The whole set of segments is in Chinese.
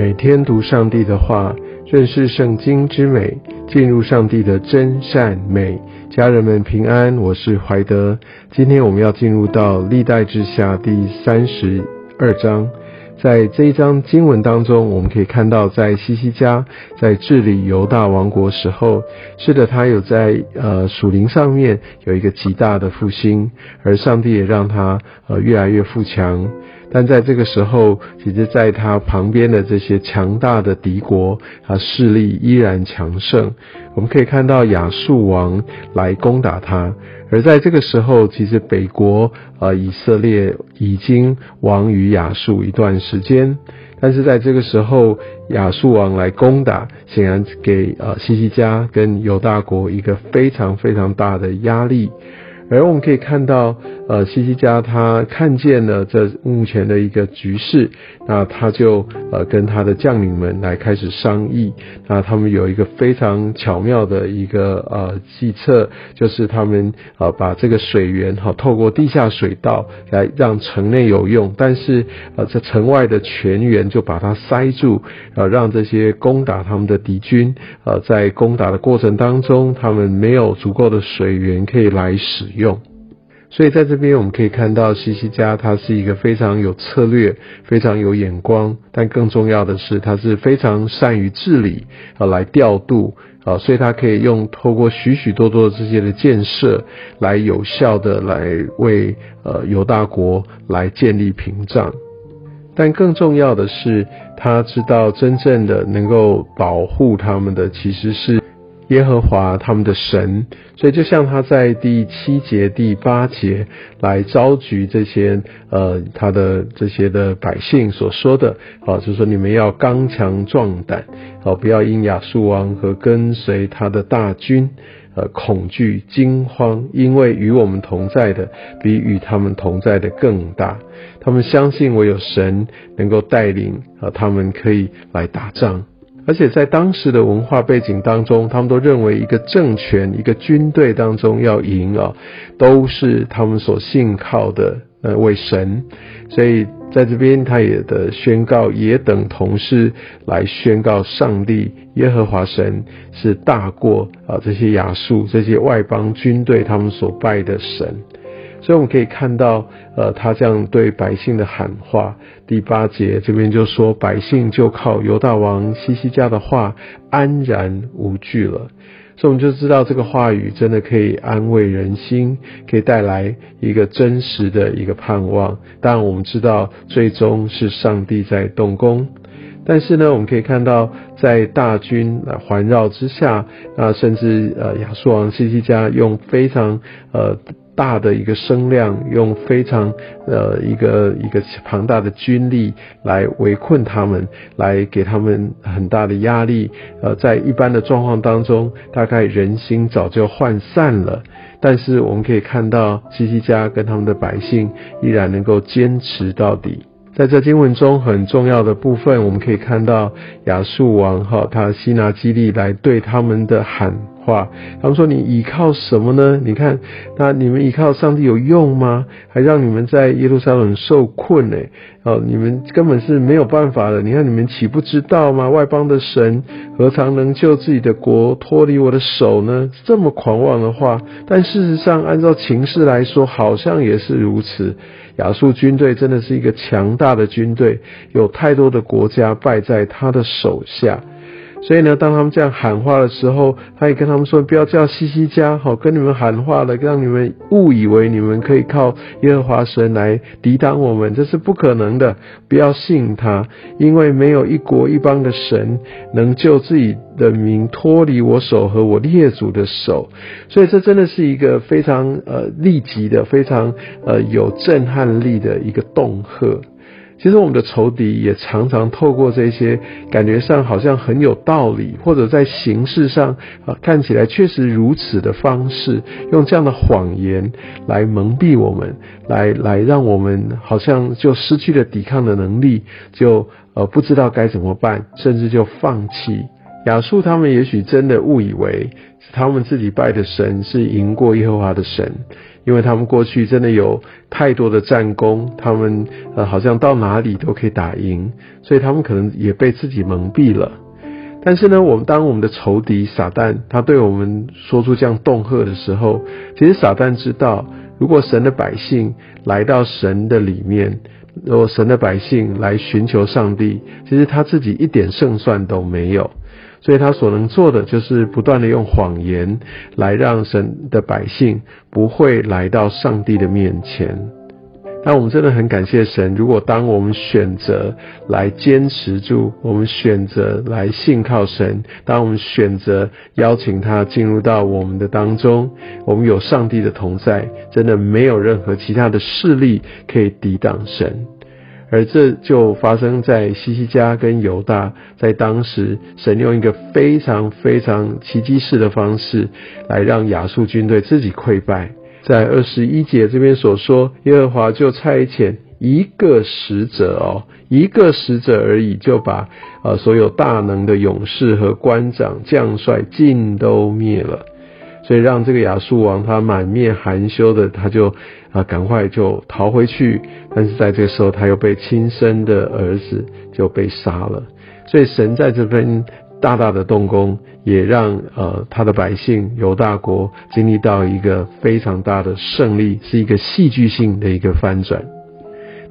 每天读上帝的话，认识圣经之美，进入上帝的真善美。家人们平安，我是怀德。今天我们要进入到历代之下第三十二章。在这一章经文当中，我们可以看到，在西西家在治理犹大王国时候，是的，他有在呃属灵上面有一个极大的复兴，而上帝也让他呃越来越富强。但在这个时候，其实在他旁边的这些强大的敌国，他势力依然强盛。我们可以看到亚述王来攻打他，而在这个时候，其实北国呃以色列已经亡于亚述一段时间。但是在这个时候，亚述王来攻打，显然给呃西西家跟犹大国一个非常非常大的压力。而我们可以看到，呃，西西家他看见了这目前的一个局势，那他就呃跟他的将领们来开始商议。那他们有一个非常巧妙的一个呃计策，就是他们呃把这个水源哈透过地下水道来让城内有用，但是呃在城外的泉源就把它塞住，呃让这些攻打他们的敌军呃在攻打的过程当中，他们没有足够的水源可以来使用。所以在这边我们可以看到西西家他是一个非常有策略、非常有眼光，但更重要的是他是非常善于治理啊，来调度啊，所以他可以用透过许许多多的这些的建设，来有效的来为呃犹大国来建立屏障，但更重要的是，他知道真正的能够保护他们的其实是。耶和华他们的神，所以就像他在第七节、第八节来召集这些呃他的这些的百姓所说的，啊，就是说你们要刚强壮胆，好，不要因亚述王和跟随他的大军，呃，恐惧惊慌，因为与我们同在的比与他们同在的更大。他们相信我有神能够带领，啊，他们可以来打仗。而且在当时的文化背景当中，他们都认为一个政权、一个军队当中要赢啊，都是他们所信靠的呃为神。所以在这边，他也的宣告，也等同是来宣告上帝耶和华神是大过啊这些亚述、这些外邦军队他们所拜的神。所以我们可以看到，呃，他这样对百姓的喊话。第八节这边就说，百姓就靠犹大王西西家的话安然无惧了。所以我们就知道这个话语真的可以安慰人心，可以带来一个真实的一个盼望。当然我们知道，最终是上帝在动工。但是呢，我们可以看到，在大军环绕之下，那甚至呃亚述王西西家用非常呃。大的一个声量，用非常呃一个一个庞大的军力来围困他们，来给他们很大的压力。呃，在一般的状况当中，大概人心早就涣散了。但是我们可以看到，西西家跟他们的百姓依然能够坚持到底。在这经文中很重要的部分，我们可以看到亚述王哈他西拿基利来对他们的喊。话，他们说你依靠什么呢？你看，那你们依靠上帝有用吗？还让你们在耶路撒冷受困呢？哦，你们根本是没有办法的。你看，你们岂不知道吗？外邦的神何尝能救自己的国脱离我的手呢？这么狂妄的话，但事实上，按照情势来说，好像也是如此。亚述军队真的是一个强大的军队，有太多的国家败在他的手下。所以呢，当他们这样喊话的时候，他也跟他们说：“不要叫西西家，好跟你们喊话了，让你们误以为你们可以靠耶和华神来抵挡我们，这是不可能的。不要信他，因为没有一国一邦的神能救自己的民脱离我手和我列祖的手。所以这真的是一个非常呃立即的、非常呃有震撼力的一个恫吓。”其实我们的仇敌也常常透过这些感觉上好像很有道理，或者在形式上啊看起来确实如此的方式，用这样的谎言来蒙蔽我们，来来让我们好像就失去了抵抗的能力，就呃不知道该怎么办，甚至就放弃亚述他们也许真的误以为他们自己拜的神是赢过耶和华的神，因为他们过去真的有太多的战功，他们呃好像到哪里都可以打赢，所以他们可能也被自己蒙蔽了。但是呢，我们当我们的仇敌撒旦他对我们说出这样恫吓的时候，其实撒旦知道，如果神的百姓来到神的里面，如果神的百姓来寻求上帝，其实他自己一点胜算都没有。所以他所能做的，就是不断的用谎言来让神的百姓不会来到上帝的面前。但我们真的很感谢神，如果当我们选择来坚持住，我们选择来信靠神，当我们选择邀请他进入到我们的当中，我们有上帝的同在，真的没有任何其他的势力可以抵挡神。而这就发生在西西家跟犹大，在当时，神用一个非常非常奇迹式的方式，来让亚述军队自己溃败。在二十一节这边所说，耶和华就差遣一个使者哦，一个使者而已，就把呃所有大能的勇士和官长将帅尽都灭了。所以让这个亚述王他满面含羞的，他就啊赶快就逃回去。但是在这个时候，他又被亲生的儿子就被杀了。所以神在这边大大的动工，也让呃他的百姓犹大国经历到一个非常大的胜利，是一个戏剧性的一个翻转。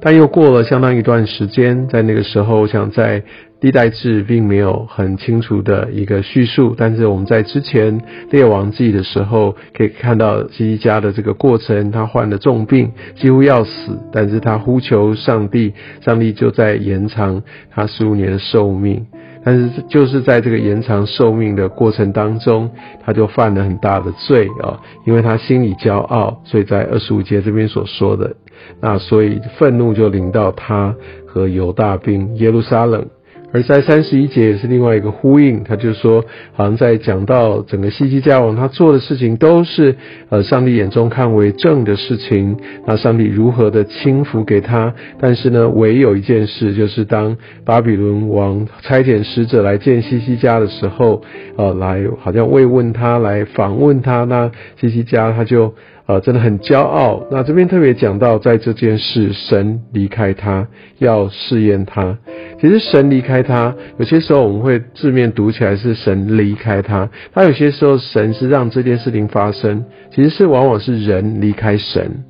但又过了相当一段时间，在那个时候，我想在。历代志并没有很清楚的一个叙述，但是我们在之前列王记的时候可以看到西西家的这个过程，他患了重病，几乎要死，但是他呼求上帝，上帝就在延长他十五年的寿命。但是就是在这个延长寿命的过程当中，他就犯了很大的罪啊，因为他心里骄傲，所以在二十五节这边所说的，那所以愤怒就临到他和犹大兵耶路撒冷。而在三十一节也是另外一个呼应，他就说，好像在讲到整个西西家王他做的事情都是呃上帝眼中看为正的事情，那上帝如何的轻抚给他，但是呢，唯有一件事，就是当巴比伦王差遣使者来见西西家的时候，呃，来好像慰问他，来访问他，那西西家他就。呃，真的很骄傲。那这边特别讲到，在这件事，神离开他，要试验他。其实神离开他，有些时候我们会字面读起来是神离开他，他有些时候神是让这件事情发生，其实是往往是人离开神。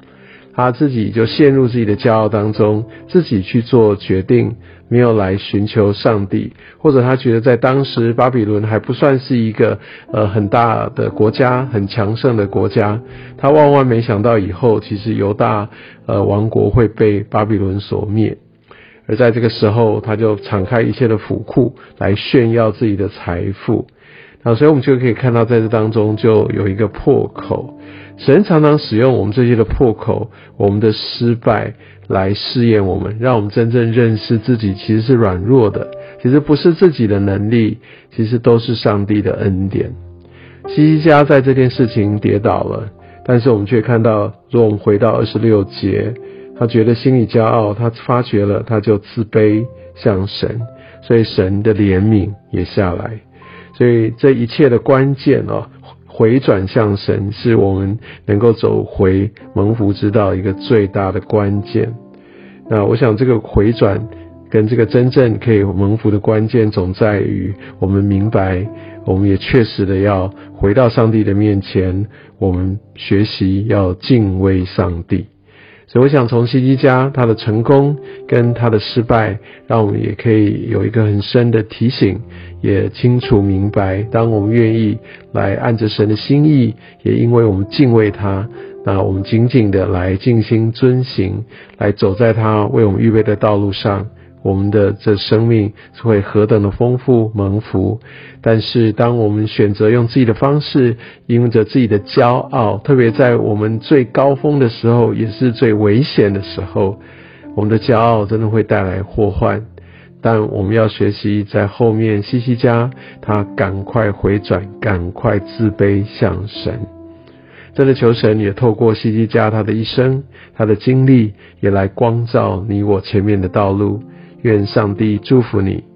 他自己就陷入自己的骄傲当中，自己去做决定，没有来寻求上帝，或者他觉得在当时巴比伦还不算是一个呃很大的国家，很强盛的国家，他万万没想到以后其实犹大呃王国会被巴比伦所灭，而在这个时候，他就敞开一切的府库来炫耀自己的财富，那，所以我们就可以看到在这当中就有一个破口。神常常使用我们这些的破口，我们的失败来试验我们，让我们真正认识自己其实是软弱的，其实不是自己的能力，其实都是上帝的恩典。西西家在这件事情跌倒了，但是我们却看到，如果我们回到二十六节，他觉得心里骄傲，他发觉了，他就自卑向神，所以神的怜悯也下来，所以这一切的关键哦。回转向神，是我们能够走回蒙福之道一个最大的关键。那我想，这个回转跟这个真正可以蒙福的关键，总在于我们明白，我们也确实的要回到上帝的面前，我们学习要敬畏上帝。所以，我想从西基家他的成功跟他的失败，让我们也可以有一个很深的提醒，也清楚明白，当我们愿意来按着神的心意，也因为我们敬畏他，那我们紧紧的来静心遵行，来走在他为我们预备的道路上。我们的这生命是会何等的丰富蒙福，但是当我们选择用自己的方式，因为着自己的骄傲，特别在我们最高峰的时候，也是最危险的时候，我们的骄傲真的会带来祸患。但我们要学习在后面，西西家他赶快回转，赶快自卑向神。真的求神也透过西西家他的一生，他的经历，也来光照你我前面的道路。愿上帝祝福你。